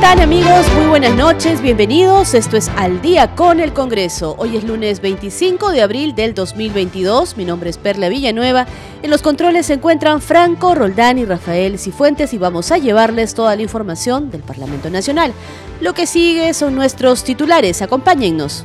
Están amigos? Muy buenas noches, bienvenidos. Esto es Al día con el Congreso. Hoy es lunes 25 de abril del 2022. Mi nombre es Perla Villanueva. En los controles se encuentran Franco, Roldán y Rafael Cifuentes y vamos a llevarles toda la información del Parlamento Nacional. Lo que sigue son nuestros titulares. Acompáñennos.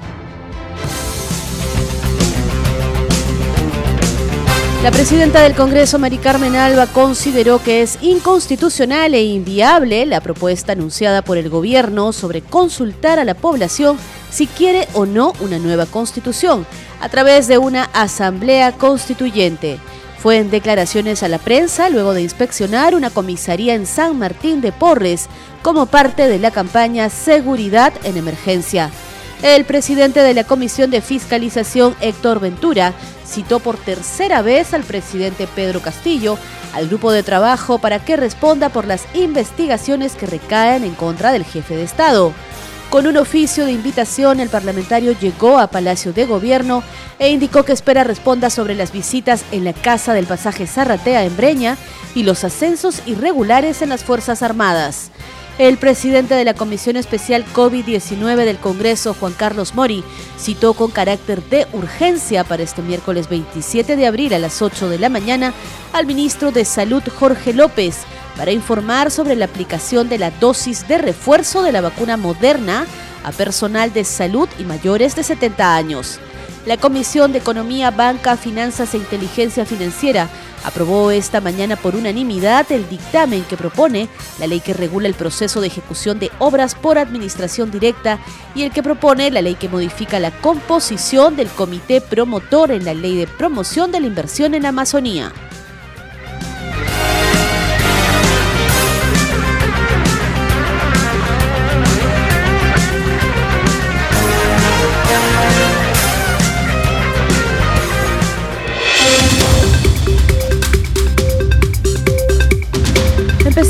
La presidenta del Congreso, Mari Carmen Alba, consideró que es inconstitucional e inviable la propuesta anunciada por el gobierno sobre consultar a la población si quiere o no una nueva constitución a través de una asamblea constituyente. Fue en declaraciones a la prensa luego de inspeccionar una comisaría en San Martín de Porres como parte de la campaña Seguridad en Emergencia. El presidente de la Comisión de Fiscalización, Héctor Ventura, citó por tercera vez al presidente Pedro Castillo al grupo de trabajo para que responda por las investigaciones que recaen en contra del jefe de Estado. Con un oficio de invitación, el parlamentario llegó a Palacio de Gobierno e indicó que espera responda sobre las visitas en la casa del pasaje Zarratea en Breña y los ascensos irregulares en las Fuerzas Armadas. El presidente de la Comisión Especial COVID-19 del Congreso, Juan Carlos Mori, citó con carácter de urgencia para este miércoles 27 de abril a las 8 de la mañana al ministro de Salud, Jorge López, para informar sobre la aplicación de la dosis de refuerzo de la vacuna moderna a personal de salud y mayores de 70 años. La Comisión de Economía, Banca, Finanzas e Inteligencia Financiera aprobó esta mañana por unanimidad el dictamen que propone la ley que regula el proceso de ejecución de obras por administración directa y el que propone la ley que modifica la composición del comité promotor en la ley de promoción de la inversión en Amazonía.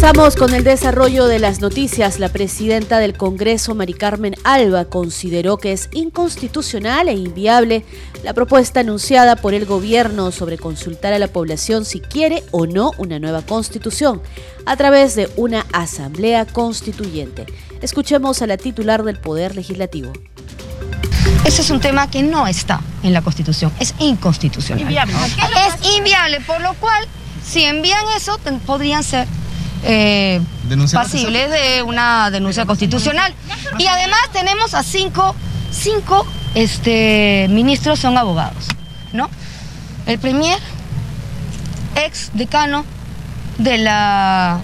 Empezamos con el desarrollo de las noticias. La presidenta del Congreso, Mari Carmen Alba, consideró que es inconstitucional e inviable la propuesta anunciada por el gobierno sobre consultar a la población si quiere o no una nueva constitución a través de una asamblea constituyente. Escuchemos a la titular del Poder Legislativo. Ese es un tema que no está en la Constitución, es inconstitucional. Inviable. Es inviable, por lo cual, si envían eso, podrían ser eh, pasibles de una denuncia constitucional. Y además tenemos a cinco, cinco este, ministros son abogados, ¿no? El premier, ex decano de la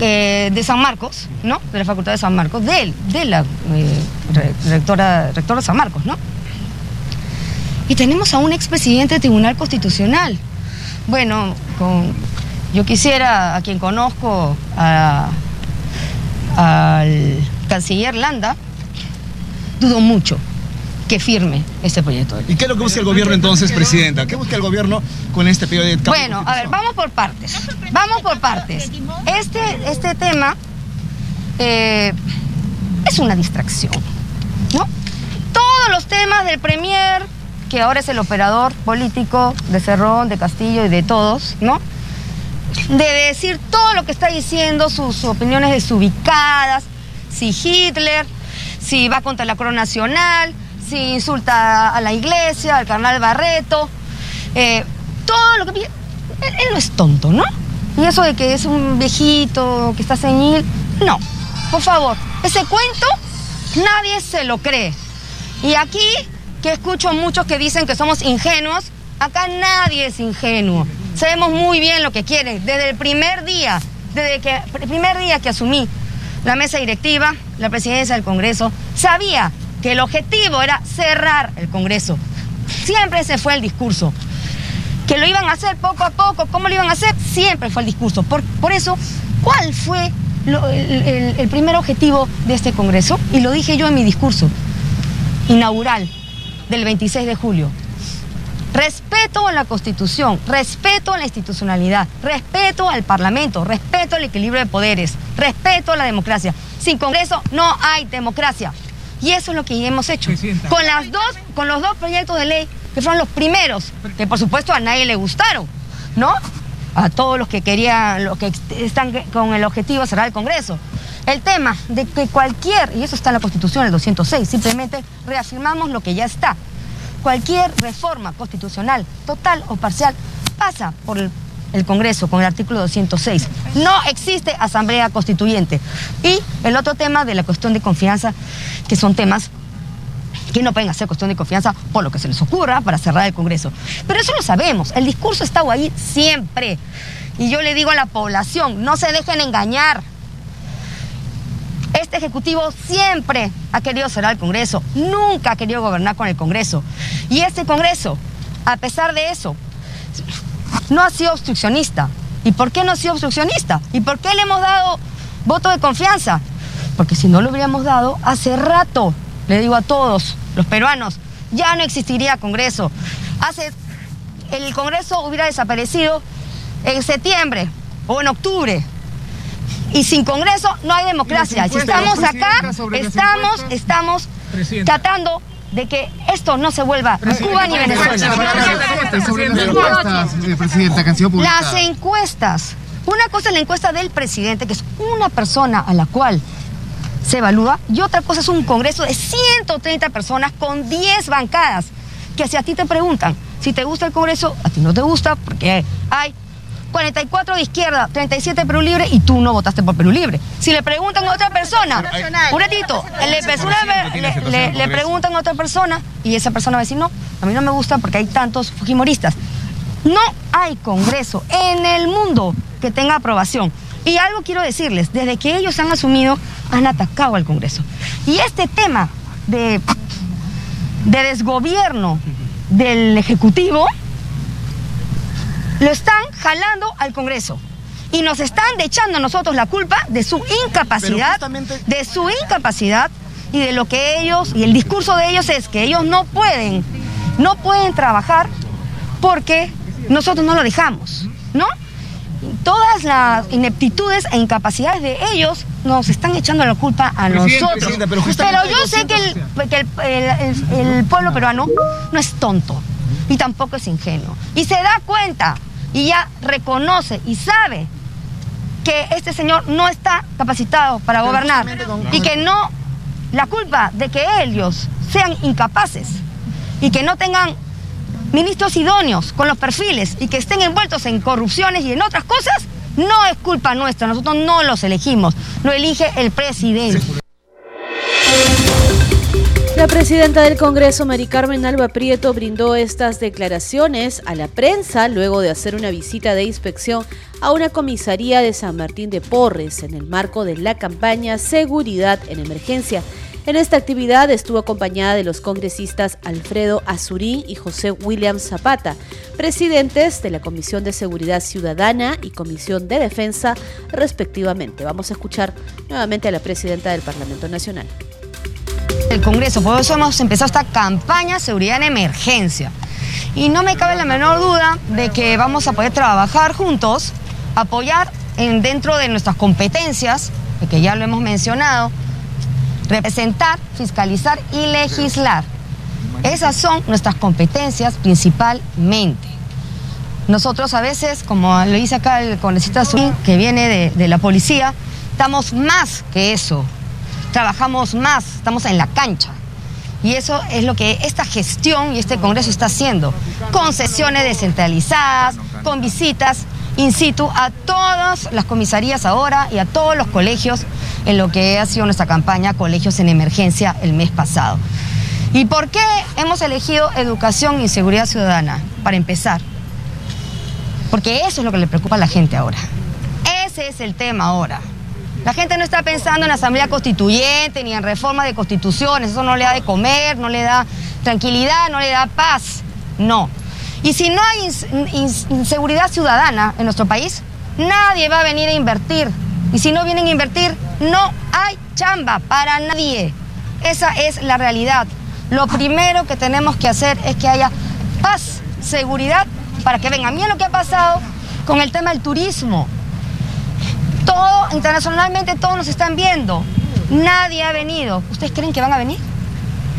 eh, de San Marcos, ¿no? De la Facultad de San Marcos, de él, de la eh, rectora, rectora San Marcos, ¿no? Y tenemos a un expresidente del Tribunal Constitucional. Bueno, con yo quisiera, a quien conozco, al canciller Landa, dudo mucho que firme este proyecto. ¿Y qué es lo que busca el gobierno entonces, Presidenta? ¿Qué busca el gobierno con este periodo de Bueno, a ver, vamos por partes. Vamos por partes. Este, este tema eh, es una distracción, ¿no? Todos los temas del Premier, que ahora es el operador político de Cerrón, de Castillo y de todos, ¿no? De decir todo lo que está diciendo, sus opiniones desubicadas, si Hitler, si va contra la corona nacional, si insulta a la iglesia, al carnal Barreto, eh, todo lo que... Él, él no es tonto, ¿no? Y eso de que es un viejito, que está senil, no, por favor, ese cuento nadie se lo cree. Y aquí, que escucho muchos que dicen que somos ingenuos, acá nadie es ingenuo. Sabemos muy bien lo que quieren. Desde el primer día, desde que, el primer día que asumí la mesa directiva, la presidencia del Congreso, sabía que el objetivo era cerrar el Congreso. Siempre ese fue el discurso. Que lo iban a hacer poco a poco, ¿cómo lo iban a hacer? Siempre fue el discurso. Por, por eso, ¿cuál fue el, el primer objetivo de este Congreso? Y lo dije yo en mi discurso inaugural. del 26 de julio. Respeto a la Constitución, respeto a la institucionalidad, respeto al Parlamento, respeto al equilibrio de poderes, respeto a la democracia. Sin Congreso no hay democracia. Y eso es lo que hemos hecho. Con, las dos, con los dos proyectos de ley que fueron los primeros, que por supuesto a nadie le gustaron, ¿no? A todos los que querían, los que están con el objetivo de cerrar el Congreso. El tema de que cualquier, y eso está en la Constitución, el 206, simplemente reafirmamos lo que ya está. Cualquier reforma constitucional, total o parcial, pasa por el, Congreso con el artículo 206. No existe asamblea constituyente. Y el otro tema de la cuestión de confianza, que son temas que no pueden hacer cuestión de confianza por lo que se les ocurra para cerrar el Congreso. Pero eso lo sabemos, el discurso está ahí siempre. Y yo le digo a la población, no se dejen engañar. Este Ejecutivo siempre ha querido cerrar el Congreso, nunca ha querido gobernar con el Congreso. Y este Congreso, a pesar de eso, no ha sido obstruccionista. ¿Y por qué no ha sido obstruccionista? ¿Y por qué le hemos dado voto de confianza? Porque si no lo hubiéramos dado, hace rato, le digo a todos los peruanos, ya no existiría Congreso. Hace, el Congreso hubiera desaparecido en septiembre o en octubre y sin Congreso no hay democracia. Si estamos acá, estamos, estamos tratando de que esto no se vuelva Cuba ni Venezuela. Las encuestas. Una cosa es la encuesta del presidente, que es una persona a la cual se evalúa, y otra cosa es un congreso de 130 personas con 10 bancadas, que si a ti te preguntan si te gusta el congreso, a ti no te gusta, porque hay 44 de izquierda, 37 Perú Libre y tú no votaste por Perú Libre. Si le preguntan a otra persona, un ratito, le, le, preguntan a otra persona y esa persona va a decir, no, a mí no me gusta porque hay tantos fujimoristas. No hay congreso en el mundo que tenga aprobación. Y algo quiero decirles, desde que ellos han asumido, han atacado al Congreso. Y este tema de, de desgobierno del Ejecutivo lo están jalando al Congreso. Y nos están echando a nosotros la culpa de su incapacidad, de su incapacidad y de lo que ellos, y el discurso de ellos es que ellos no pueden, no pueden trabajar porque nosotros no lo dejamos, ¿no? Todas las ineptitudes e incapacidades de ellos nos están echando la culpa a nosotros. Pero, yo sé que, el pueblo peruano no es tonto y tampoco es ingenuo. Y se da cuenta y ya reconoce y sabe que este señor no está capacitado para gobernar y que no, la culpa de que ellos sean incapaces y que no tengan ministros idóneos con los perfiles y que estén envueltos en corrupciones y en otras cosas, no es culpa nuestra, nosotros no los elegimos, lo elige el presidente. La presidenta del Congreso, Mari Carmen Alba Prieto, brindó estas declaraciones a la prensa luego de hacer una visita de inspección a una comisaría de San Martín de Porres en el marco de la campaña Seguridad en Emergencia. En esta actividad estuvo acompañada de los congresistas Alfredo Azurín y José William Zapata, presidentes de la Comisión de Seguridad Ciudadana y Comisión de Defensa, respectivamente. Vamos a escuchar nuevamente a la presidenta del Parlamento Nacional el Congreso. Por eso hemos empezado esta campaña Seguridad en Emergencia. Y no me cabe la menor duda de que vamos a poder trabajar juntos, apoyar en, dentro de nuestras competencias, que ya lo hemos mencionado, representar, fiscalizar y legislar. Esas son nuestras competencias principalmente. Nosotros a veces, como lo dice acá el congresista que viene de, de la policía, estamos más que eso trabajamos más, estamos en la cancha. Y eso es lo que esta gestión y este Congreso está haciendo, con sesiones descentralizadas, con visitas in situ a todas las comisarías ahora y a todos los colegios en lo que ha sido nuestra campaña Colegios en Emergencia el mes pasado. ¿Y por qué hemos elegido educación y seguridad ciudadana? Para empezar, porque eso es lo que le preocupa a la gente ahora. Ese es el tema ahora. La gente no está pensando en asamblea constituyente ni en reforma de constituciones, eso no le da de comer, no le da tranquilidad, no le da paz, no. Y si no hay inseguridad ciudadana en nuestro país, nadie va a venir a invertir. Y si no vienen a invertir, no hay chamba para nadie. Esa es la realidad. lo primero que tenemos que hacer es que haya paz, seguridad, para que vengan. Miren lo que ha pasado con el tema del turismo. Internacionalmente todos nos están viendo. Nadie ha venido. ¿Ustedes creen que van a venir?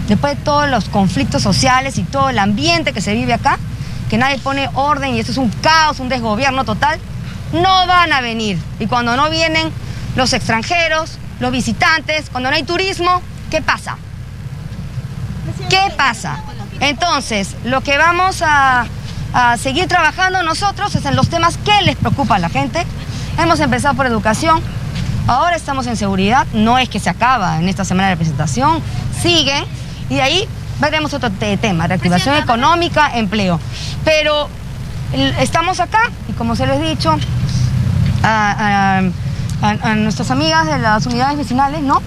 Después de todos los conflictos sociales y todo el ambiente que se vive acá, que nadie pone orden y esto es un caos, un desgobierno total, no van a venir. Y cuando no vienen los extranjeros, los visitantes, cuando no hay turismo, ¿qué pasa? ¿Qué pasa? Entonces, lo que vamos a, seguir trabajando nosotros es en los temas que les preocupa a la gente. Hemos empezado por educación, ahora estamos en seguridad, no es que se acaba en esta semana de presentación, siguen, y de ahí veremos otro tema, reactivación económica, empleo. Pero estamos acá, y como se les he dicho, a, a nuestras amigas de las unidades vecinales, ¿no?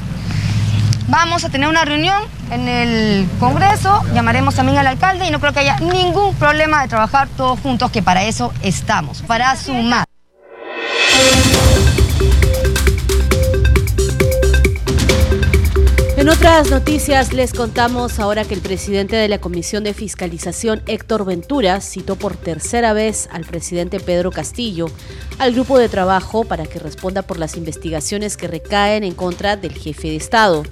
Vamos a tener una reunión en el Congreso, llamaremos también al alcalde y no creo que haya ningún problema de trabajar todos juntos, que para eso estamos, para sumar. Otras noticias les contamos ahora que el presidente de la Comisión de Fiscalización, Héctor Ventura, citó por tercera vez al presidente Pedro Castillo al grupo de trabajo para que responda por las investigaciones que recaen en contra del jefe de Estado.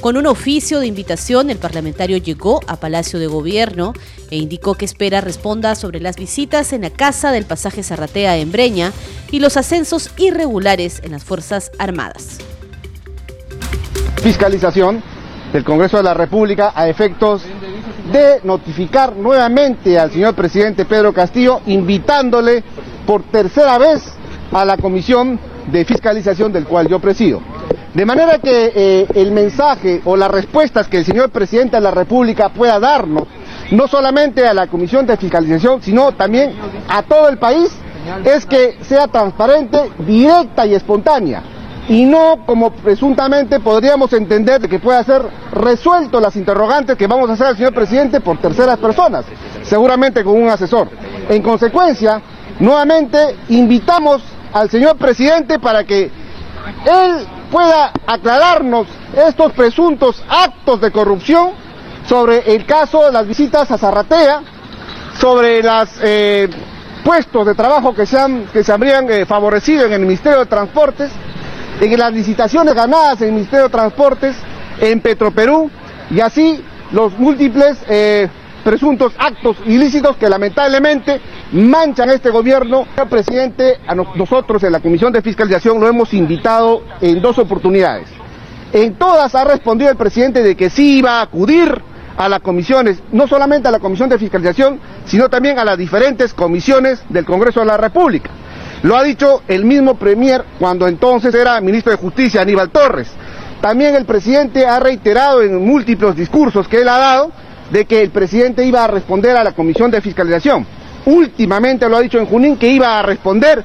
Con un oficio de invitación, el parlamentario llegó a Palacio de Gobierno e indicó que espera responda sobre las visitas en la casa del pasaje Zarratea en Breña y los ascensos irregulares en las Fuerzas Armadas fiscalización del Congreso de la República a efectos de notificar nuevamente al señor presidente Pedro Castillo, invitándole por tercera vez a la comisión de fiscalización del cual yo presido. De manera que eh, el mensaje o las respuestas que el señor presidente de la República pueda darnos, no solamente a la comisión de fiscalización, sino también a todo el país, es que sea transparente, directa y espontánea y no como presuntamente podríamos entender de que pueda ser resuelto las interrogantes que vamos a hacer al señor presidente por terceras personas, seguramente con un asesor. En consecuencia, nuevamente invitamos al señor presidente para que él pueda aclararnos estos presuntos actos de corrupción sobre el caso de las visitas a Zarratea, sobre los eh, puestos de trabajo que se, han, que se habrían eh, favorecido en el Ministerio de Transportes, en las licitaciones ganadas en el Ministerio de Transportes, en Petroperú, y así los múltiples eh, presuntos actos ilícitos que lamentablemente manchan este gobierno. El presidente, a nosotros en la Comisión de Fiscalización lo hemos invitado en dos oportunidades. En todas ha respondido el presidente de que sí iba a acudir a las comisiones, no solamente a la Comisión de Fiscalización, sino también a las diferentes comisiones del Congreso de la República. Lo ha dicho el mismo Premier cuando entonces era ministro de Justicia, Aníbal Torres. También el presidente ha reiterado en múltiples discursos que él ha dado de que el presidente iba a responder a la Comisión de Fiscalización. Últimamente lo ha dicho en Junín que iba a responder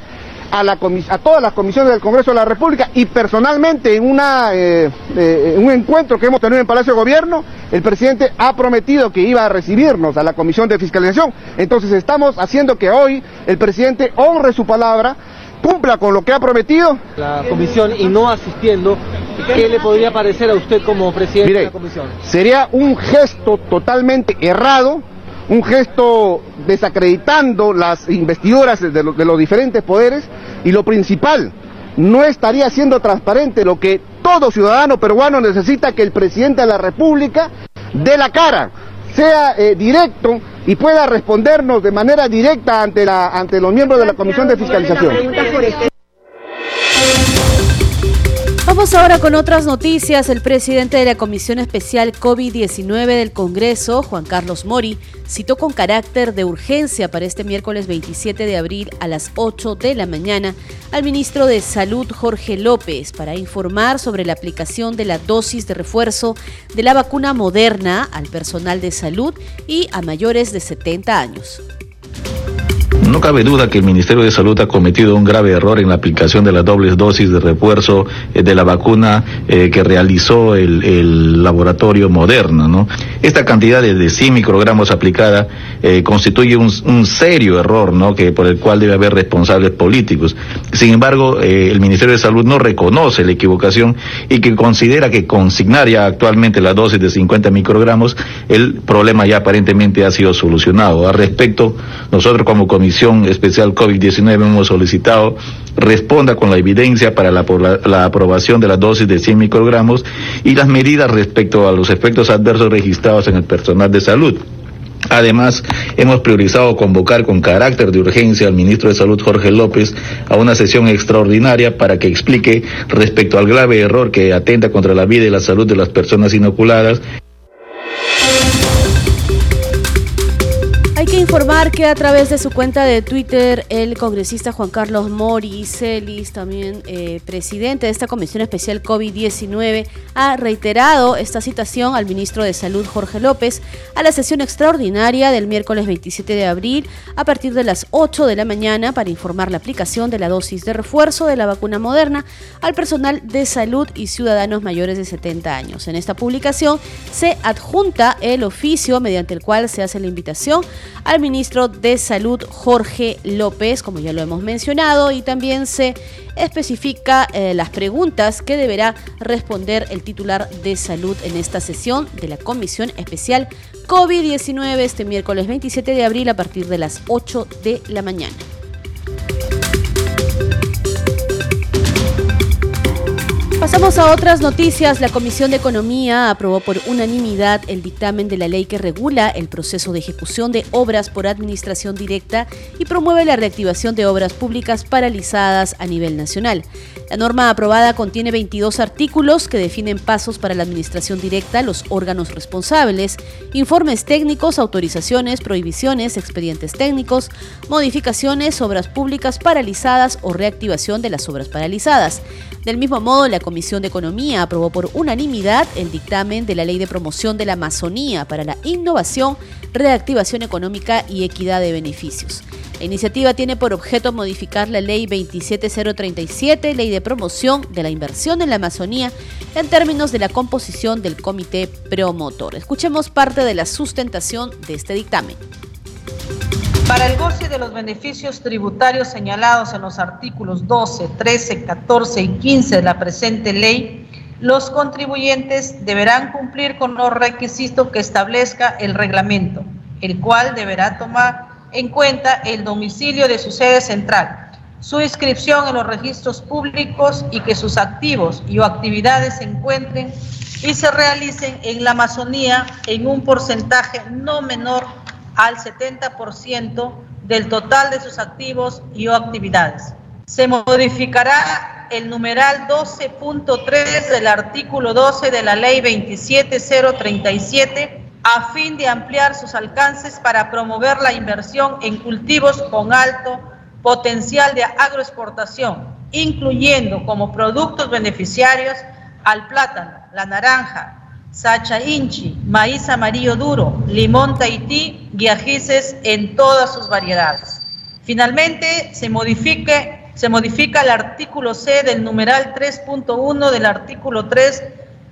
a, todas las comisiones del Congreso de la República y personalmente en eh, eh, un encuentro que hemos tenido en Palacio de Gobierno, el presidente ha prometido que iba a recibirnos a la Comisión de Fiscalización. Entonces estamos haciendo que hoy el presidente honre su palabra, cumpla con lo que ha prometido. La comisión y no asistiendo, ¿qué le podría parecer a usted como presidente de la comisión? Sería un gesto totalmente errado un gesto desacreditando las investiduras de, los diferentes poderes y lo principal, no estaría siendo transparente lo que todo ciudadano peruano necesita que el presidente de la República dé la cara, sea eh, directo y pueda respondernos de manera directa ante, la, ante los miembros de la Comisión de Fiscalización. Vamos ahora con otras noticias. El presidente de la Comisión Especial COVID-19 del Congreso, Juan Carlos Mori, citó con carácter de urgencia para este miércoles 27 de abril a las 8 de la mañana al ministro de Salud, Jorge López, para informar sobre la aplicación de la dosis de refuerzo de la vacuna moderna al personal de salud y a mayores de 70 años. No cabe duda que el Ministerio de Salud ha cometido un grave error en la aplicación de las dobles dosis de refuerzo eh, de la vacuna eh, que realizó el, laboratorio Moderna. ¿no? Esta cantidad de, 100 microgramos aplicada eh, constituye un, serio error ¿no? que, por el cual debe haber responsables políticos. Sin embargo, el Ministerio de Salud no reconoce la equivocación y que considera que consignar ya actualmente la dosis de 50 microgramos, el problema ya aparentemente ha sido solucionado. Al respecto, nosotros como comisión Especial COVID-19 hemos solicitado responda con la evidencia para la, la, aprobación de la dosis de 100 microgramos y las medidas respecto a los efectos adversos registrados en el personal de salud. Además, hemos priorizado convocar con carácter de urgencia al ministro de Salud Jorge López a una sesión extraordinaria para que explique respecto al grave error que atenta contra la vida y la salud de las personas inoculadas. Informar que a través de su cuenta de Twitter, el congresista Juan Carlos Mori Celis, también eh, presidente de esta Comisión Especial COVID-19, ha reiterado esta citación al ministro de Salud Jorge López a la sesión extraordinaria del miércoles 27 de abril a partir de las 8 de la mañana para informar la aplicación de la dosis de refuerzo de la vacuna moderna al personal de salud y ciudadanos mayores de 70 años. En esta publicación se adjunta el oficio mediante el cual se hace la invitación al ministro de Salud Jorge López, como ya lo hemos mencionado, y también se especifica eh, las preguntas que deberá responder el titular de salud en esta sesión de la Comisión Especial COVID-19 este miércoles 27 de abril a partir de las 8 de la mañana. Pasamos a otras noticias. La Comisión de Economía aprobó por unanimidad el dictamen de la ley que regula el proceso de ejecución de obras por administración directa y promueve la reactivación de obras públicas paralizadas a nivel nacional. La norma aprobada contiene 22 artículos que definen pasos para la administración directa, los órganos responsables, informes técnicos, autorizaciones, prohibiciones, expedientes técnicos, modificaciones, obras públicas paralizadas o reactivación de las obras paralizadas. Del mismo modo, la Comisión de Economía aprobó por unanimidad el dictamen de la Ley de Promoción de la Amazonía para la Innovación, Reactivación Económica y Equidad de Beneficios. La iniciativa tiene por objeto modificar la Ley 27037, Ley de Promoción de la Inversión en la Amazonía, en términos de la composición del comité promotor. Escuchemos parte de la sustentación de este dictamen. Para el goce de los beneficios tributarios señalados en los artículos 12, 13, 14 y 15 de la presente ley, los contribuyentes deberán cumplir con los requisitos que establezca el reglamento, el cual deberá tomar en cuenta el domicilio de su sede central, su inscripción en los registros públicos y que sus activos y o actividades se encuentren y se realicen en la Amazonía en un porcentaje no menor al 70% del total de sus activos y o actividades. Se modificará el numeral 12.3 del artículo 12 de la Ley 27037 a fin de ampliar sus alcances para promover la inversión en cultivos con alto potencial de agroexportación, incluyendo como productos beneficiarios al plátano, la naranja, sacha inchi, maíz amarillo duro, limón tahití y ajices en todas sus variedades. Finalmente, se, modifique, se modifica el artículo C del numeral 3.1 del artículo 3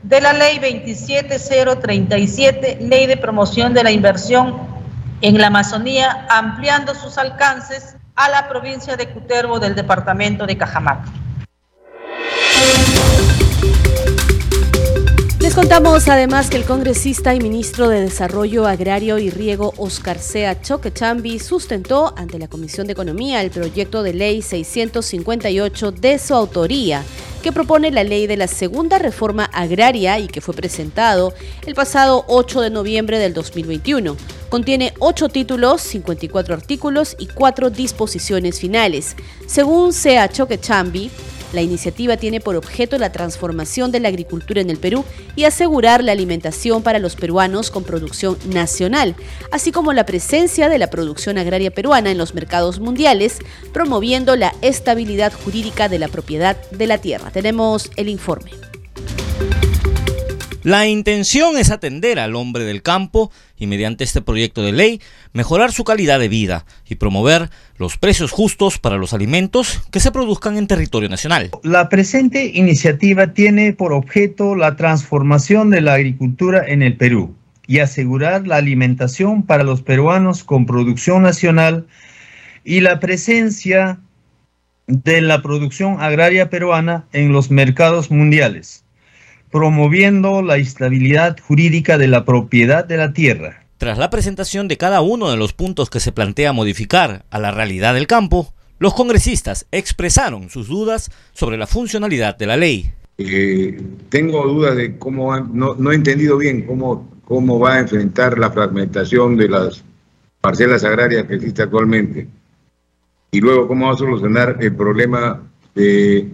de la Ley 27037, Ley de Promoción de la Inversión en la Amazonía, ampliando sus alcances a la provincia de Cutervo del departamento de Cajamarca. Les contamos además que el congresista y ministro de Desarrollo Agrario y Riego Oscar Sea Choquechambi sustentó ante la Comisión de Economía el proyecto de ley 658 de su autoría que propone la ley de la segunda reforma agraria y que fue presentado el pasado 8 de noviembre del 2021. Contiene 8 títulos, 54 artículos y 4 disposiciones finales. Según Sea Choquechambi, la iniciativa tiene por objeto la transformación de la agricultura en el Perú y asegurar la alimentación para los peruanos con producción nacional, así como la presencia de la producción agraria peruana en los mercados mundiales, promoviendo la estabilidad jurídica de la propiedad de la tierra. Tenemos el informe. La intención es atender al hombre del campo y mediante este proyecto de ley mejorar su calidad de vida y promover los precios justos para los alimentos que se produzcan en territorio nacional. La presente iniciativa tiene por objeto la transformación de la agricultura en el Perú y asegurar la alimentación para los peruanos con producción nacional y la presencia de la producción agraria peruana en los mercados mundiales promoviendo la estabilidad jurídica de la propiedad de la tierra. Tras la presentación de cada uno de los puntos que se plantea modificar a la realidad del campo, los congresistas expresaron sus dudas sobre la funcionalidad de la ley. Eh, tengo dudas de cómo, no, no, he entendido bien cómo, cómo va a enfrentar la fragmentación de las parcelas agrarias que existe actualmente. Y luego cómo va a solucionar el problema de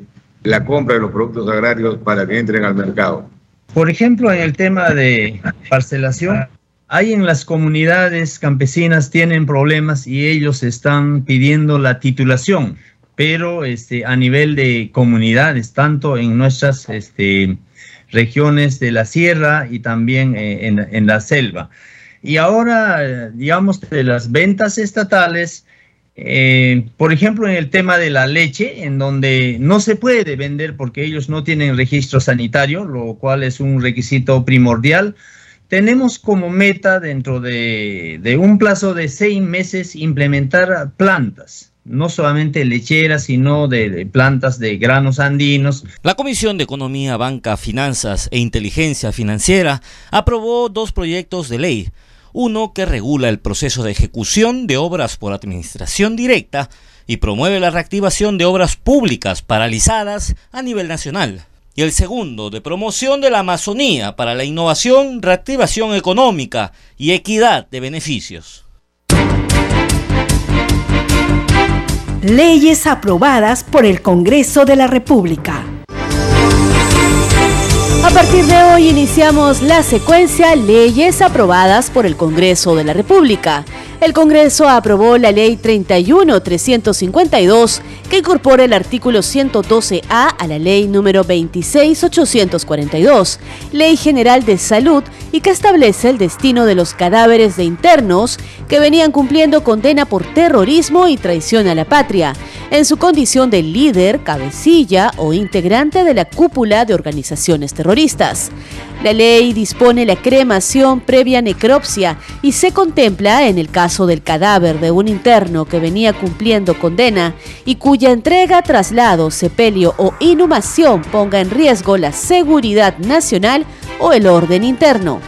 la compra de los productos agrarios para que entren al mercado. Por ejemplo, en el tema de parcelación, hay en las comunidades campesinas tienen problemas y ellos están pidiendo la titulación, pero este, a nivel de comunidades, tanto en nuestras este, regiones de la sierra y también eh, en, en la selva. Y ahora, digamos, de las ventas estatales, eh, por ejemplo, en el tema de la leche, en donde no se puede vender porque ellos no tienen registro sanitario, lo cual es un requisito primordial, tenemos como meta dentro de, un plazo de seis meses implementar plantas no solamente lecheras, sino de, de, plantas de granos andinos. La Comisión de Economía, Banca, Finanzas e Inteligencia Financiera aprobó dos proyectos de ley uno que regula el proceso de ejecución de obras por administración directa y promueve la reactivación de obras públicas paralizadas a nivel nacional. Y el segundo, de promoción de la Amazonía para la innovación, reactivación económica y equidad de beneficios. Leyes aprobadas por el Congreso de la República. A partir de hoy iniciamos la secuencia Leyes aprobadas por el Congreso de la República. El Congreso aprobó la Ley 31-352 que incorpora el artículo 112A a la Ley número 26842, Ley General de Salud, y que establece el destino de los cadáveres de internos que venían cumpliendo condena por terrorismo y traición a la patria, en su condición de líder, cabecilla o integrante de la cúpula de organizaciones terroristas. La ley dispone la cremación previa necropsia y se contempla en el caso del cadáver de un interno que venía cumpliendo condena y cuya entrega, traslado, sepelio o inhumación ponga en riesgo la seguridad nacional o el orden interno.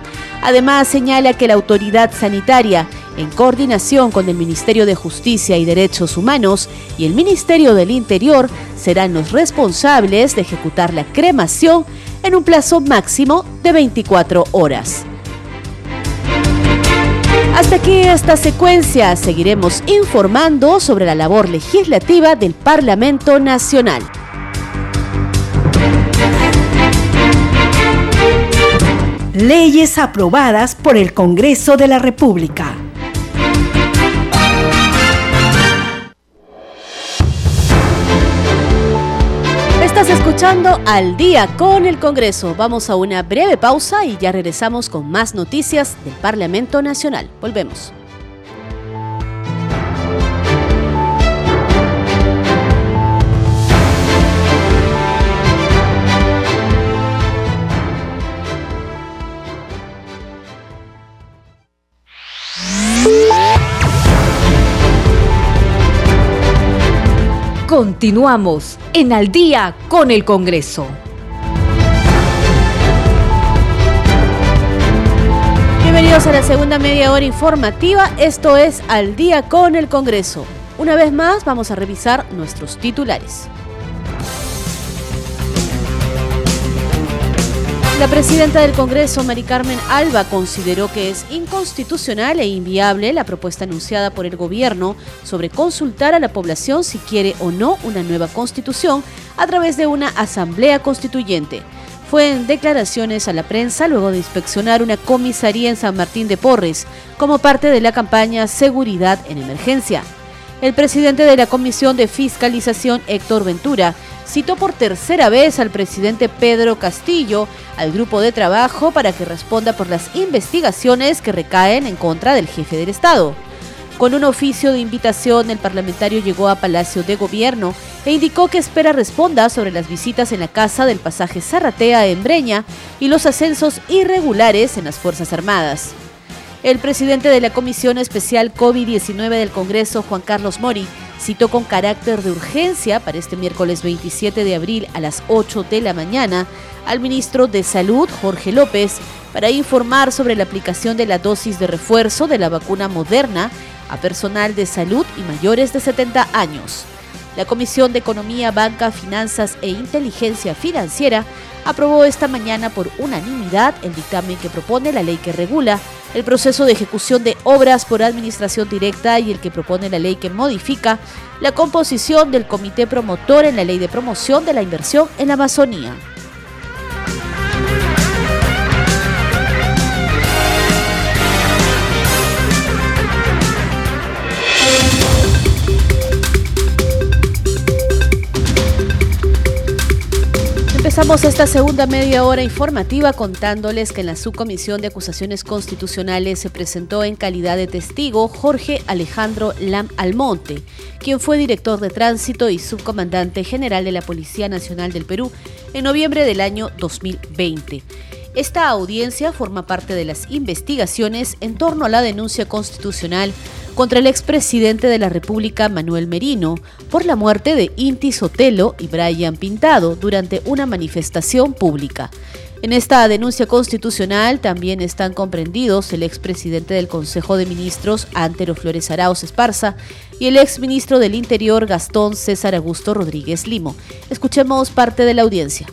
Además, señala que la autoridad sanitaria, en coordinación con el Ministerio de Justicia y Derechos Humanos y el Ministerio del Interior, serán los responsables de ejecutar la cremación en un plazo máximo de 24 horas. Hasta aquí esta secuencia. Seguiremos informando sobre la labor legislativa del Parlamento Nacional. Leyes aprobadas por el Congreso de la República. Escuchando al día con el Congreso. Vamos a una breve pausa y ya regresamos con más noticias del Parlamento Nacional. Volvemos. Continuamos en Al día con el Congreso. Bienvenidos a la segunda media hora informativa. Esto es Al día con el Congreso. Una vez más vamos a revisar nuestros titulares. La presidenta del Congreso, Mari Carmen Alba, consideró que es inconstitucional e inviable la propuesta anunciada por el gobierno sobre consultar a la población si quiere o no una nueva constitución a través de una asamblea constituyente. Fue en declaraciones a la prensa luego de inspeccionar una comisaría en San Martín de Porres como parte de la campaña Seguridad en Emergencia. El presidente de la Comisión de Fiscalización, Héctor Ventura, citó por tercera vez al presidente Pedro Castillo al grupo de trabajo para que responda por las investigaciones que recaen en contra del jefe del Estado. Con un oficio de invitación, el parlamentario llegó a Palacio de Gobierno e indicó que espera responda sobre las visitas en la casa del pasaje Zarratea en Breña y los ascensos irregulares en las Fuerzas Armadas. El presidente de la Comisión Especial COVID-19 del Congreso, Juan Carlos Mori, citó con carácter de urgencia para este miércoles 27 de abril a las 8 de la mañana al ministro de Salud, Jorge López, para informar sobre la aplicación de la dosis de refuerzo de la vacuna moderna a personal de salud y mayores de 70 años. La Comisión de Economía, Banca, Finanzas e Inteligencia Financiera aprobó esta mañana por unanimidad el dictamen que propone la ley que regula el proceso de ejecución de obras por administración directa y el que propone la ley que modifica la composición del comité promotor en la ley de promoción de la inversión en la Amazonía. Esta segunda media hora informativa contándoles que en la subcomisión de acusaciones constitucionales se presentó en calidad de testigo Jorge Alejandro Lam Almonte, quien fue director de tránsito y subcomandante general de la Policía Nacional del Perú en noviembre del año 2020. Esta audiencia forma parte de las investigaciones en torno a la denuncia constitucional contra el expresidente de la República, Manuel Merino, por la muerte de Inti Sotelo y Brian Pintado durante una manifestación pública. En esta denuncia constitucional también están comprendidos el expresidente del Consejo de Ministros, Antero Flores Arauz Esparza, y el exministro del Interior, Gastón César Augusto Rodríguez Limo. Escuchemos parte de la audiencia.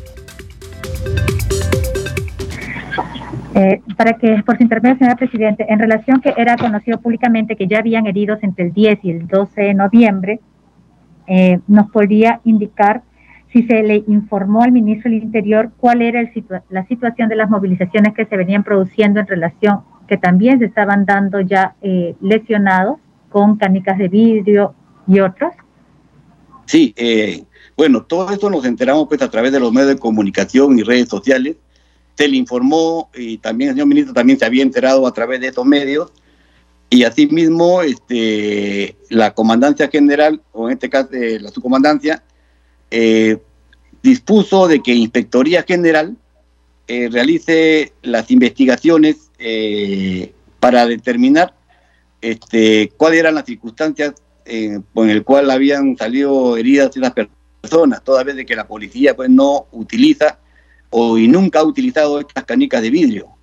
Eh, para que, por su intermedio, señor presidente, en relación que era conocido públicamente que ya habían heridos entre el 10 y el 12 de noviembre, eh, nos podría indicar si se le informó al ministro del Interior cuál era la situación de las movilizaciones que se venían produciendo en relación que también se estaban dando ya eh, lesionados con canicas de vidrio y otros. Sí, bueno, todo esto nos enteramos pues a través de los medios de comunicación y redes sociales se le informó y también el señor ministro también se había enterado a través de estos medios y asimismo este, la comandancia general, o en este caso eh, la subcomandancia, eh, dispuso de que Inspectoría General eh, realice las investigaciones para determinar este, cuáles eran las circunstancias por el cual habían salido heridas esas personas, toda vez de que la policía pues no utiliza o y nunca ha utilizado estas canicas de vidrio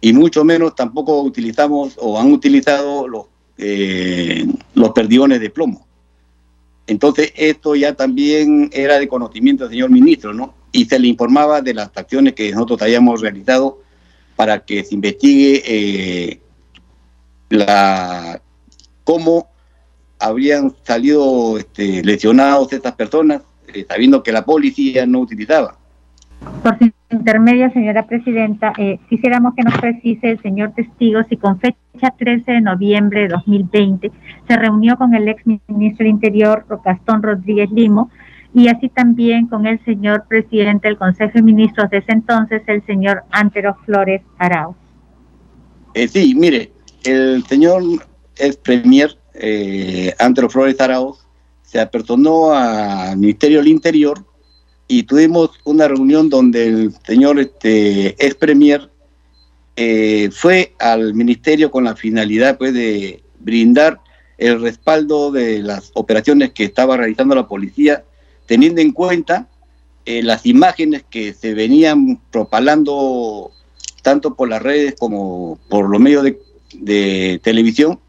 y mucho menos tampoco utilizamos o han utilizado los, eh, los perdigones de plomo. Entonces esto ya también era de conocimiento del señor ministro, ¿no? Y se le informaba de las acciones que nosotros habíamos realizado para que se investigue eh, la cómo habrían salido este, lesionados estas personas, eh, sabiendo que la policía no utilizaba. Por su intermedia, señora presidenta, eh, quisiéramos que nos precise el señor testigo si con fecha 13 de noviembre de 2020 se reunió con el ex ministro del Interior, Gastón Rodríguez Limo, y así también con el señor presidente del Consejo de Ministros de ese entonces, el señor Antero Flores Arauz. Eh, sí, mire, el señor ex premier eh, Antero Flores Arauz se apersonó al Ministerio del Interior y tuvimos una reunión donde el señor este, ex premier eh, fue al ministerio con la finalidad pues, de brindar el respaldo de las operaciones que estaba realizando la policía, teniendo en cuenta eh, las imágenes que se venían propalando tanto por las redes como por los medios de, televisión,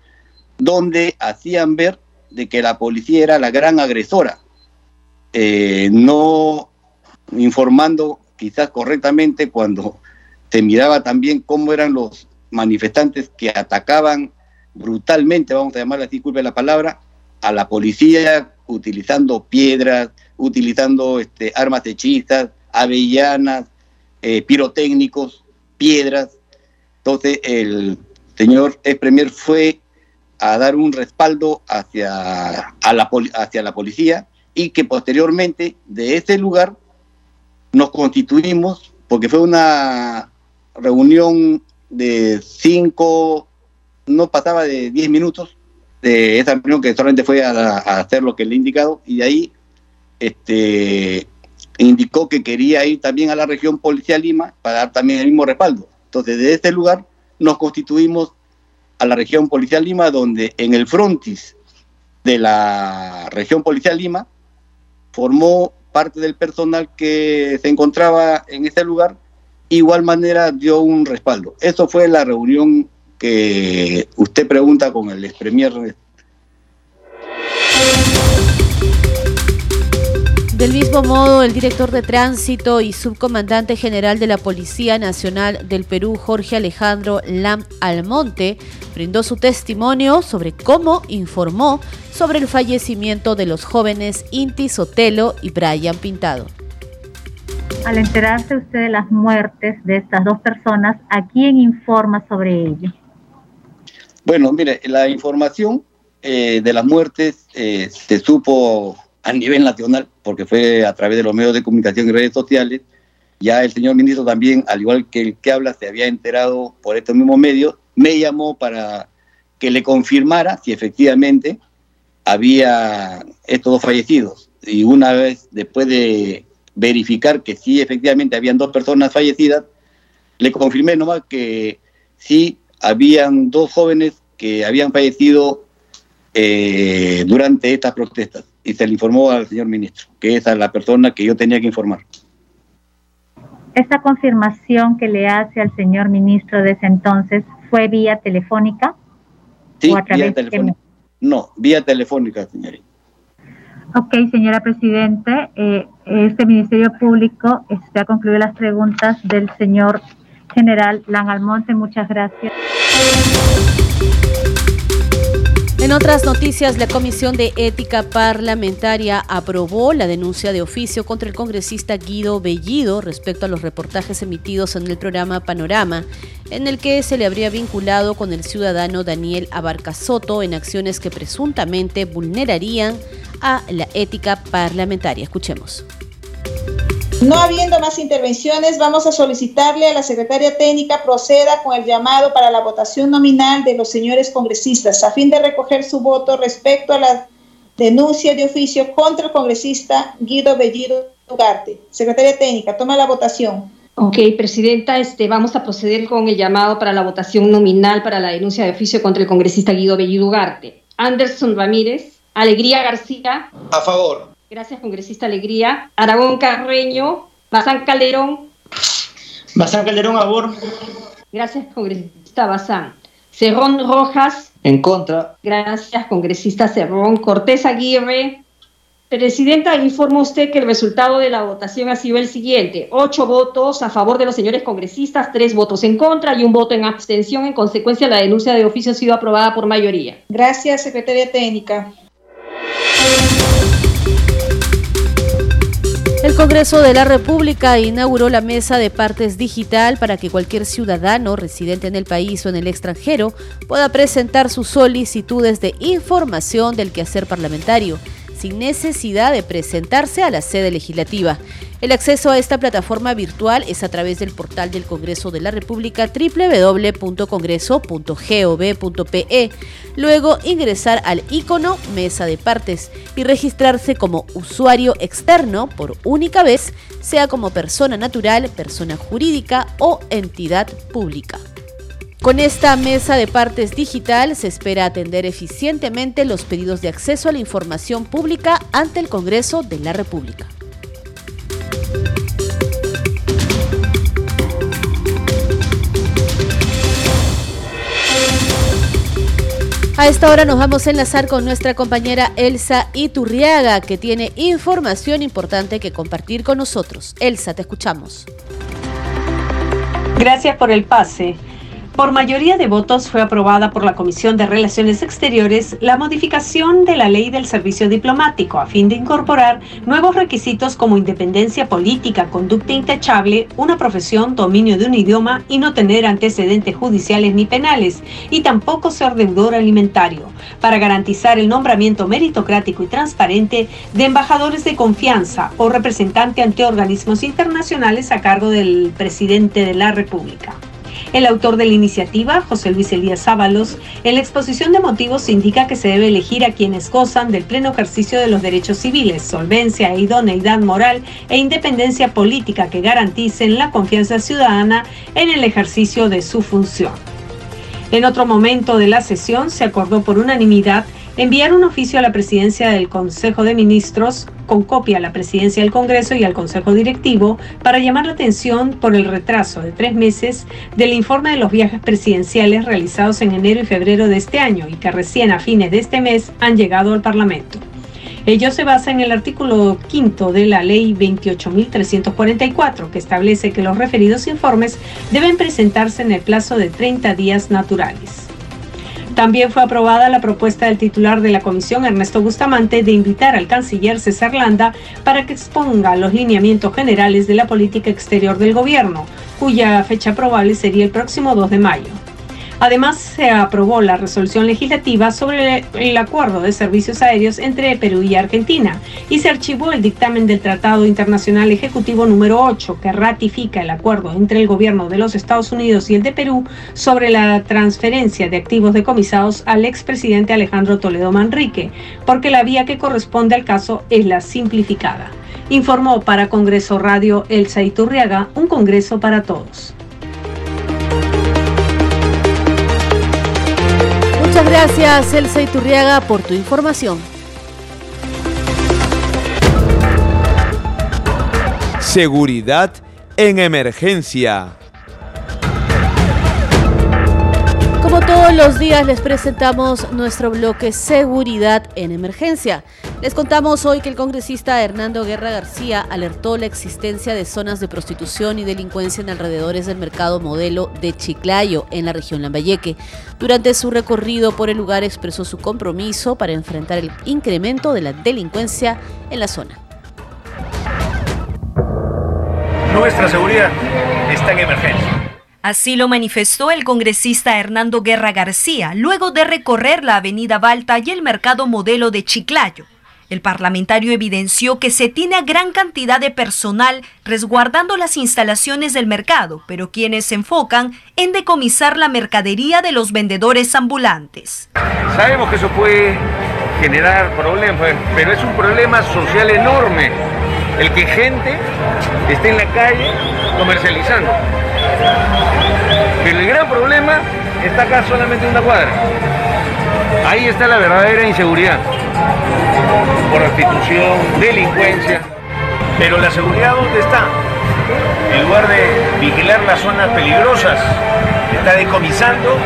donde hacían ver de que la policía era la gran agresora. Eh, no informando quizás correctamente cuando se miraba también cómo eran los manifestantes que atacaban brutalmente, vamos a llamarle así, disculpe la palabra, a la policía utilizando piedras, utilizando este, armas hechizas, avellanas, eh, pirotécnicos, piedras. Entonces el señor ex premier fue a dar un respaldo hacia, a la, hacia la policía y que posteriormente de ese lugar nos constituimos, porque fue una reunión de cinco, no pasaba de diez minutos, de esa reunión que solamente fue a, hacer lo que le he indicado, y de ahí este, indicó que quería ir también a la región policial Lima para dar también el mismo respaldo. Entonces, de este lugar nos constituimos a la región policial Lima, donde en el frontis de la región policial Lima formó parte del personal que se encontraba en ese lugar, igual manera dio un respaldo. Eso fue la reunión que usted pregunta con el ex Del mismo modo, el director de tránsito y subcomandante general de la Policía Nacional del Perú, Jorge Alejandro Lam Almonte, brindó su testimonio sobre cómo informó sobre el fallecimiento de los jóvenes Inti Sotelo y Brian Pintado. Al enterarse usted de las muertes de estas dos personas, ¿a quién informa sobre ello? Bueno, mire, la información eh, de las muertes eh, se supo a nivel nacional, porque fue a través de los medios de comunicación y redes sociales. Ya el señor ministro también, al igual que el que habla, se había enterado por estos mismos medios, me llamó para que le confirmara si efectivamente había estos dos fallecidos. Y una vez después de verificar que sí, efectivamente, habían dos personas fallecidas, le confirmé nomás que sí, habían dos jóvenes que habían fallecido eh, durante estas protestas y se le informó al señor ministro, que esa es la persona que yo tenía que informar. ¿Esa confirmación que le hace al señor ministro de ese entonces fue vía telefónica? Sí, vía telefónica. No, vía telefónica, señorita. Ok, señora Presidente, eh, este Ministerio Público ha concluido las preguntas del señor general Lan Almonte. Muchas gracias. En otras noticias, la Comisión de Ética Parlamentaria aprobó la denuncia de oficio contra el congresista Guido Bellido respecto a los reportajes emitidos en el programa Panorama, en el que se le habría vinculado con el ciudadano Daniel Abarca Soto en acciones que presuntamente vulnerarían a la ética parlamentaria. Escuchemos. No habiendo más intervenciones, vamos a solicitarle a la secretaria técnica proceda con el llamado para la votación nominal de los señores congresistas a fin de recoger su voto respecto a la denuncia de oficio contra el congresista Guido Bellido Ugarte. Secretaria técnica, toma la votación. Ok, Presidenta, este, vamos a proceder con el llamado para la votación nominal para la denuncia de oficio contra el congresista Guido Bellido Ugarte. Anderson Ramírez, Alegría García. A favor. Gracias, congresista Alegría. Aragón Carreño, Bazán Calderón. Bazán Calderón, a favor. Gracias, congresista Bazán. Cerrón Rojas. En contra. Gracias, congresista Cerrón. Cortés Aguirre. Presidenta, informa usted que el resultado de la votación ha sido el siguiente. Ocho votos a favor de los señores congresistas, tres votos en contra y un voto en abstención. En consecuencia, la denuncia de oficio ha sido aprobada por mayoría. Gracias, secretaria técnica. El Congreso de la República inauguró la mesa de partes digital para que cualquier ciudadano residente en el país o en el extranjero pueda presentar sus solicitudes de información del quehacer parlamentario sin necesidad de presentarse a la sede legislativa. El acceso a esta plataforma virtual es a través del portal del Congreso de la República www.congreso.gov.pe. Luego ingresar al icono Mesa de Partes y registrarse como usuario externo por única vez, sea como persona natural, persona jurídica o entidad pública. Con esta mesa de partes digital se espera atender eficientemente los pedidos de acceso a la información pública ante el Congreso de la República. A esta hora nos vamos a enlazar con nuestra compañera Elsa Iturriaga, que tiene información importante que compartir con nosotros. Elsa, te escuchamos. Gracias por el pase. Por mayoría de votos fue aprobada por la Comisión de Relaciones Exteriores la modificación de la ley del servicio diplomático a fin de incorporar nuevos requisitos como independencia política, conducta intachable, una profesión, dominio de un idioma y no tener antecedentes judiciales ni penales, y tampoco ser deudor alimentario, para garantizar el nombramiento meritocrático y transparente de embajadores de confianza o representante ante organismos internacionales a cargo del presidente de la República. El autor de la iniciativa, José Luis Elías Ábalos, en la exposición de motivos indica que se debe elegir a quienes gozan del pleno ejercicio de los derechos civiles, solvencia e idoneidad moral e independencia política que garanticen la confianza ciudadana en el ejercicio de su función. En otro momento de la sesión se acordó por unanimidad enviar un oficio a la presidencia del Consejo de Ministros con copia a la presidencia del Congreso y al Consejo Directivo para llamar la atención por el retraso de tres meses del informe de los viajes presidenciales realizados en enero y febrero de este año y que recién a fines de este mes han llegado al Parlamento. Ello se basa en el artículo quinto de la Ley 28.344, que establece que los referidos informes deben presentarse en el plazo de 30 días naturales. También fue aprobada la propuesta del titular de la comisión, Ernesto Bustamante, de invitar al canciller César Landa para que exponga los lineamientos generales de la política exterior del gobierno, cuya fecha probable sería el próximo 2 de mayo. Además, se aprobó la resolución legislativa sobre el acuerdo de servicios aéreos entre Perú y Argentina y se archivó el dictamen del Tratado Internacional Ejecutivo número 8 que ratifica el acuerdo entre el gobierno de los Estados Unidos y el de Perú sobre la transferencia de activos decomisados al expresidente Alejandro Toledo Manrique, porque la vía que corresponde al caso es la simplificada. Informó para Congreso Radio Elsa Iturriaga, un Congreso para todos. Gracias, Elsa Iturriaga, por tu información. Seguridad en emergencia. Como todos los días les presentamos nuestro bloque Seguridad en Emergencia. Les contamos hoy que el congresista Hernando Guerra García alertó la existencia de zonas de prostitución y delincuencia en alrededores del mercado modelo de Chiclayo en la región Lambayeque. Durante su recorrido por el lugar expresó su compromiso para enfrentar el incremento de la delincuencia en la zona. Nuestra seguridad está en emergencia. Así lo manifestó el congresista Hernando Guerra García luego de recorrer la avenida Balta y el mercado modelo de Chiclayo. El parlamentario evidenció que se tiene gran cantidad de personal resguardando las instalaciones del mercado, pero quienes se enfocan en decomisar la mercadería de los vendedores ambulantes. Sabemos que eso puede generar problemas, pero es un problema social enorme el que gente esté en la calle comercializando. Pero el gran problema está acá solamente en una cuadra. Ahí está la verdadera inseguridad. Por prostitución, delincuencia. Pero la seguridad ¿dónde está? En lugar de vigilar las zonas peligrosas, está decomisando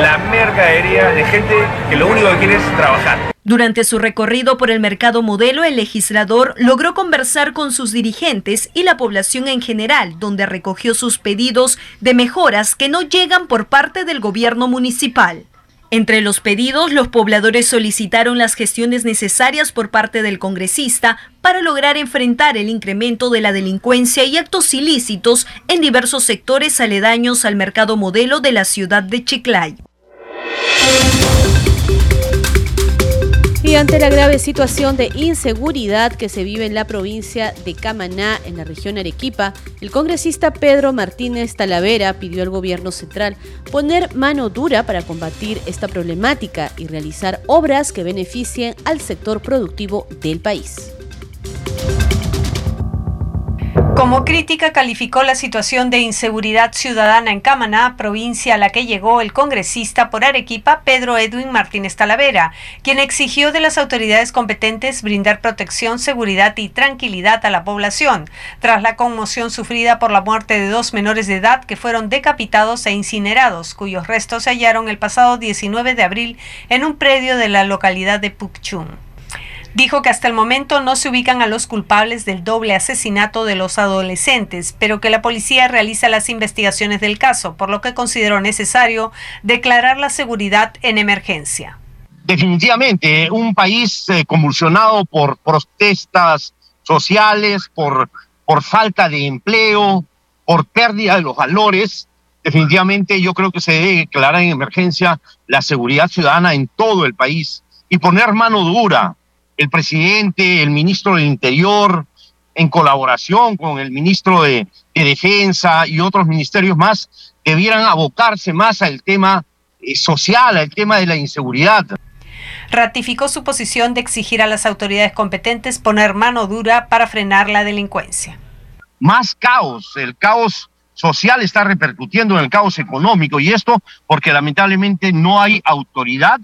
la mercadería de gente que lo único que quiere es trabajar. Durante su recorrido por el mercado modelo, el legislador logró conversar con sus dirigentes y la población en general, donde recogió sus pedidos de mejoras que no llegan por parte del gobierno municipal. Entre los pedidos, los pobladores solicitaron las gestiones necesarias por parte del congresista para lograr enfrentar el incremento de la delincuencia y actos ilícitos en diversos sectores aledaños al mercado modelo de la ciudad de Chiclayo. Y ante la grave situación de inseguridad que se vive en la provincia de Camaná, en la región Arequipa, el congresista Pedro Martínez Talavera pidió al gobierno central poner mano dura para combatir esta problemática y realizar obras que beneficien al sector productivo del país. Como crítica calificó la situación de inseguridad ciudadana en Camaná, provincia a la que llegó el congresista por Arequipa, Pedro Edwin Martínez Talavera, quien exigió de las autoridades competentes brindar protección, seguridad y tranquilidad a la población, tras la conmoción sufrida por la muerte de dos menores de edad que fueron decapitados e incinerados, cuyos restos se hallaron el pasado 19 de abril en un predio de la localidad de Pucchún. Dijo que hasta el momento no se ubican a los culpables del doble asesinato de los adolescentes, pero que la policía realiza las investigaciones del caso, por lo que consideró necesario declarar la seguridad en emergencia. Definitivamente, un país eh, convulsionado por protestas sociales, por, por falta de empleo, por pérdida de los valores, definitivamente yo creo que se debe declarar en emergencia la seguridad ciudadana en todo el país y poner mano dura el presidente, el ministro del Interior, en colaboración con el ministro de, Defensa y otros ministerios más, debieran abocarse más al tema eh, social, al tema de la inseguridad. Ratificó su posición de exigir a las autoridades competentes poner mano dura para frenar la delincuencia. Más caos, el caos social está repercutiendo en el caos económico y esto porque lamentablemente no hay autoridad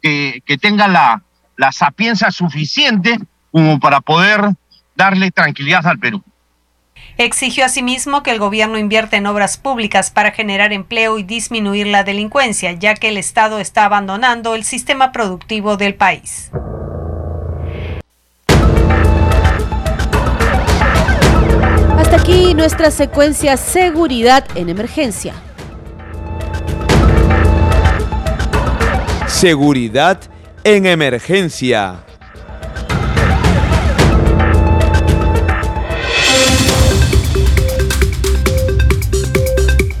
que, que tenga la, la sapiencia suficiente como para poder darle tranquilidad al Perú. Exigió asimismo que el gobierno invierta en obras públicas para generar empleo y disminuir la delincuencia, ya que el Estado está abandonando el sistema productivo del país. Hasta aquí nuestra secuencia Seguridad en Emergencia. Seguridad en emergencia.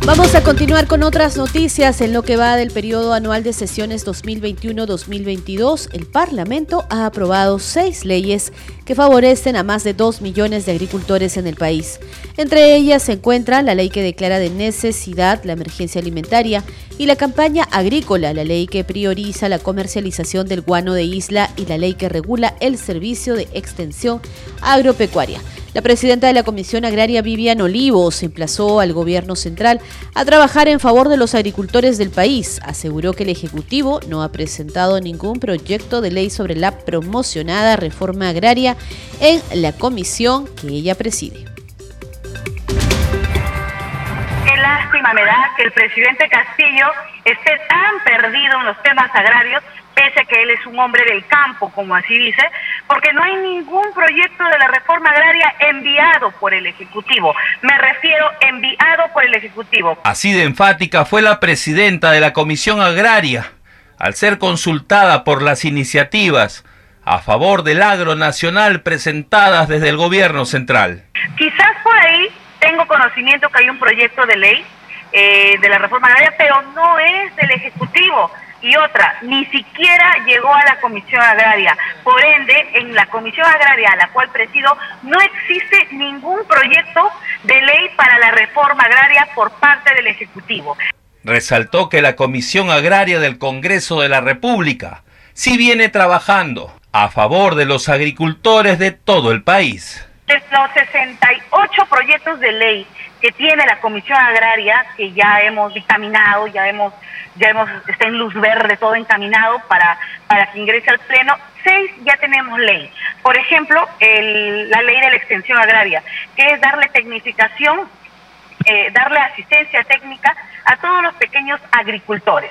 Vamos a continuar con otras noticias en lo que va del periodo anual de sesiones 2021-2022. El Parlamento ha aprobado seis leyes que favorecen a más de dos millones de agricultores en el país. Entre ellas se encuentra la ley que declara de necesidad la emergencia alimentaria y la campaña agrícola, la ley que prioriza la comercialización del guano de isla y la ley que regula el servicio de extensión agropecuaria. La presidenta de la Comisión Agraria, Vivian Olivos, emplazó al gobierno central a trabajar en favor de los agricultores del país. Aseguró que el Ejecutivo no ha presentado ningún proyecto de ley sobre la promocionada reforma agraria en la comisión que ella preside. Qué lástima me da que el presidente Castillo esté tan perdido en los temas agrarios pese a que él es un hombre del campo, como así dice, porque no hay ningún proyecto de la reforma agraria enviado por el Ejecutivo. Me refiero enviado por el Ejecutivo. Así de enfática fue la presidenta de la Comisión Agraria al ser consultada por las iniciativas a favor del agro nacional presentadas desde el gobierno central. Quizás por ahí tengo conocimiento que hay un proyecto de ley eh, de la reforma agraria, pero no es del Ejecutivo y otra, ni siquiera llegó a la Comisión Agraria. Por ende, en la Comisión Agraria a la cual presido, no existe ningún proyecto de ley para la reforma agraria por parte del Ejecutivo. Resaltó que la Comisión Agraria del Congreso de la República sí viene trabajando a favor de los agricultores de todo el país. De los 68 proyectos de ley que tiene la Comisión Agraria, que ya hemos dictaminado, ya hemos ya hemos, está en luz verde todo encaminado para, para que ingrese al Pleno. Seis ya tenemos ley. Por ejemplo, la ley de la extensión agraria, que es darle tecnificación, eh, darle asistencia técnica a todos los pequeños agricultores.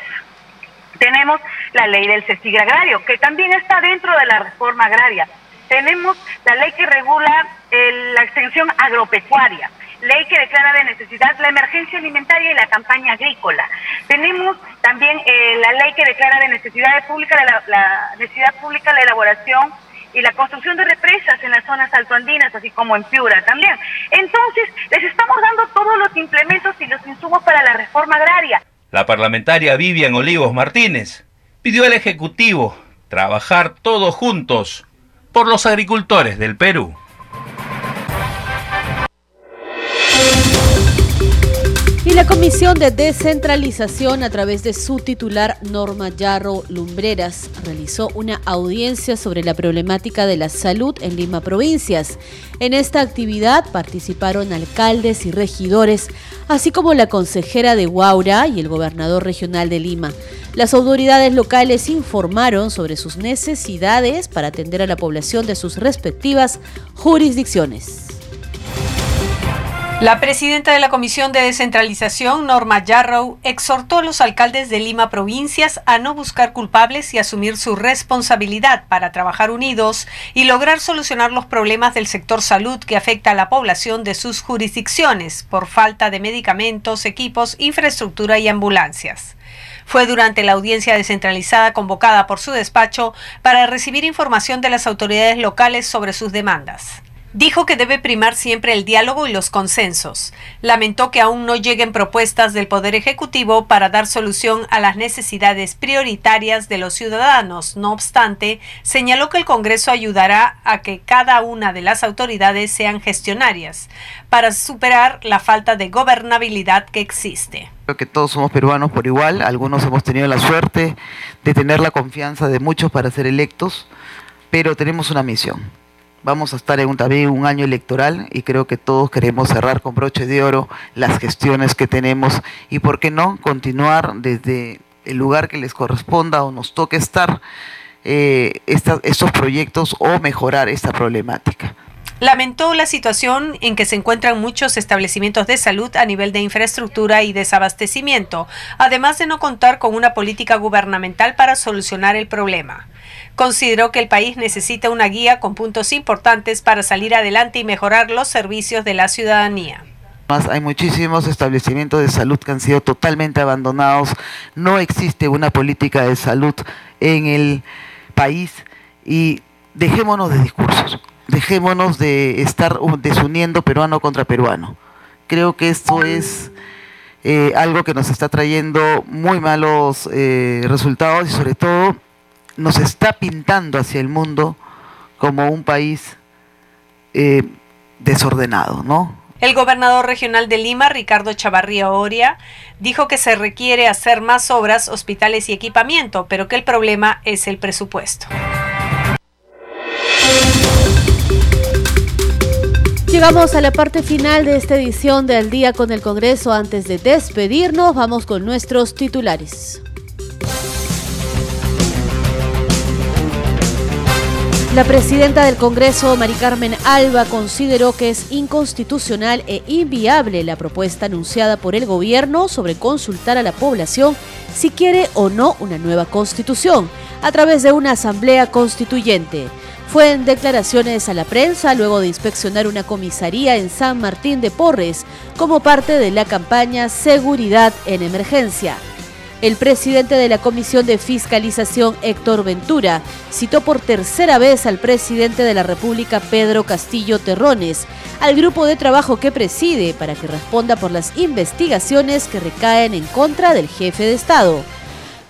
Tenemos la ley del CESIG agrario, que también está dentro de la reforma agraria. Tenemos la ley que regula la extensión agropecuaria ley que declara de necesidad la emergencia alimentaria y la campaña agrícola. Tenemos también eh, la ley que declara de necesidad pública la, necesidad pública la elaboración y la construcción de represas en las zonas altoandinas, así como en Piura también. Entonces, les estamos dando todos los implementos y los insumos para la reforma agraria. La parlamentaria Vivian Olivos Martínez pidió al Ejecutivo trabajar todos juntos por los agricultores del Perú. Y la Comisión de Descentralización, a través de su titular Norma Yarro Lumbreras, realizó una audiencia sobre la problemática de la salud en Lima Provincias. En esta actividad participaron alcaldes y regidores, así como la consejera de Huaura y el gobernador regional de Lima. Las autoridades locales informaron sobre sus necesidades para atender a la población de sus respectivas jurisdicciones. La presidenta de la Comisión de Descentralización, Norma Yarrow, exhortó a los alcaldes de Lima provincias a no buscar culpables y asumir su responsabilidad para trabajar unidos y lograr solucionar los problemas del sector salud que afecta a la población de sus jurisdicciones por falta de medicamentos, equipos, infraestructura y ambulancias. Fue durante la audiencia descentralizada convocada por su despacho para recibir información de las autoridades locales sobre sus demandas. Dijo que debe primar siempre el diálogo y los consensos. Lamentó que aún no lleguen propuestas del Poder Ejecutivo para dar solución a las necesidades prioritarias de los ciudadanos. No obstante, señaló que el Congreso ayudará a que cada una de las autoridades sean gestionarias para superar la falta de gobernabilidad que existe. Creo que todos somos peruanos por igual, algunos hemos tenido la suerte de tener la confianza de muchos para ser electos, pero tenemos una misión Vamos a estar en un, también un año electoral y creo que todos queremos cerrar con broche de oro las gestiones que tenemos y, ¿por qué no?, continuar desde el lugar que les corresponda o nos toque estar eh, estos proyectos o mejorar esta problemática. Lamentó la situación en que se encuentran muchos establecimientos de salud a nivel de infraestructura y desabastecimiento, además de no contar con una política gubernamental para solucionar el problema. Consideró que el país necesita una guía con puntos importantes para salir adelante y mejorar los servicios de la ciudadanía. Hay muchísimos establecimientos de salud que han sido totalmente abandonados. No existe una política de salud en el país y dejémonos de discursos, dejémonos de estar desuniendo peruano contra peruano. Creo que esto es eh, algo que nos está trayendo muy malos eh, resultados y sobre todo nos está pintando hacia el mundo como un país eh, desordenado, ¿no? El gobernador regional de Lima, Ricardo Chavarría Oria, dijo que se requiere hacer más obras, hospitales y equipamiento, pero que el problema es el presupuesto. Llegamos a la parte final de esta edición del Día con el Congreso. Antes de despedirnos, vamos con nuestros titulares. La presidenta del Congreso, Mari Carmen Alba, consideró que es inconstitucional e inviable la propuesta anunciada por el gobierno sobre consultar a la población si quiere o no una nueva constitución a través de una asamblea constituyente. Fue en declaraciones a la prensa luego de inspeccionar una comisaría en San Martín de Porres como parte de la campaña Seguridad en Emergencia. El presidente de la Comisión de Fiscalización, Héctor Ventura, citó por tercera vez al presidente de la República, Pedro Castillo Terrones, al grupo de trabajo que preside para que responda por las investigaciones que recaen en contra del jefe de Estado.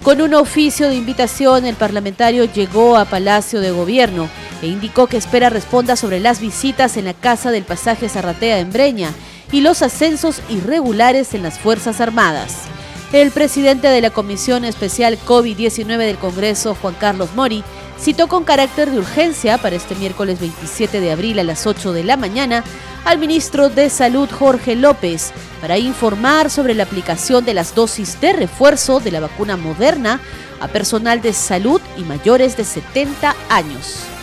Con un oficio de invitación, el parlamentario llegó a Palacio de Gobierno e indicó que espera responda sobre las visitas en la Casa del Pasaje Zarratea en Breña y los ascensos irregulares en las Fuerzas Armadas. El presidente de la Comisión Especial COVID-19 del Congreso, Juan Carlos Mori, citó con carácter de urgencia para este miércoles 27 de abril a las 8 de la mañana al ministro de Salud Jorge López para informar sobre la aplicación de las dosis de refuerzo de la vacuna moderna a personal de salud y mayores de 70 años.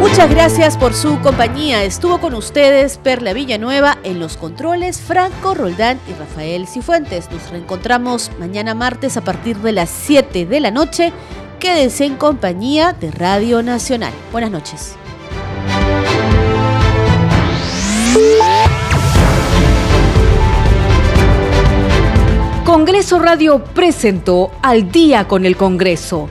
Muchas gracias por su compañía. Estuvo con ustedes Perla Villanueva en los controles, Franco Roldán y Rafael Cifuentes. Nos reencontramos mañana martes a partir de las 7 de la noche. Quédense en compañía de Radio Nacional. Buenas noches. Congreso Radio presentó Al día con el Congreso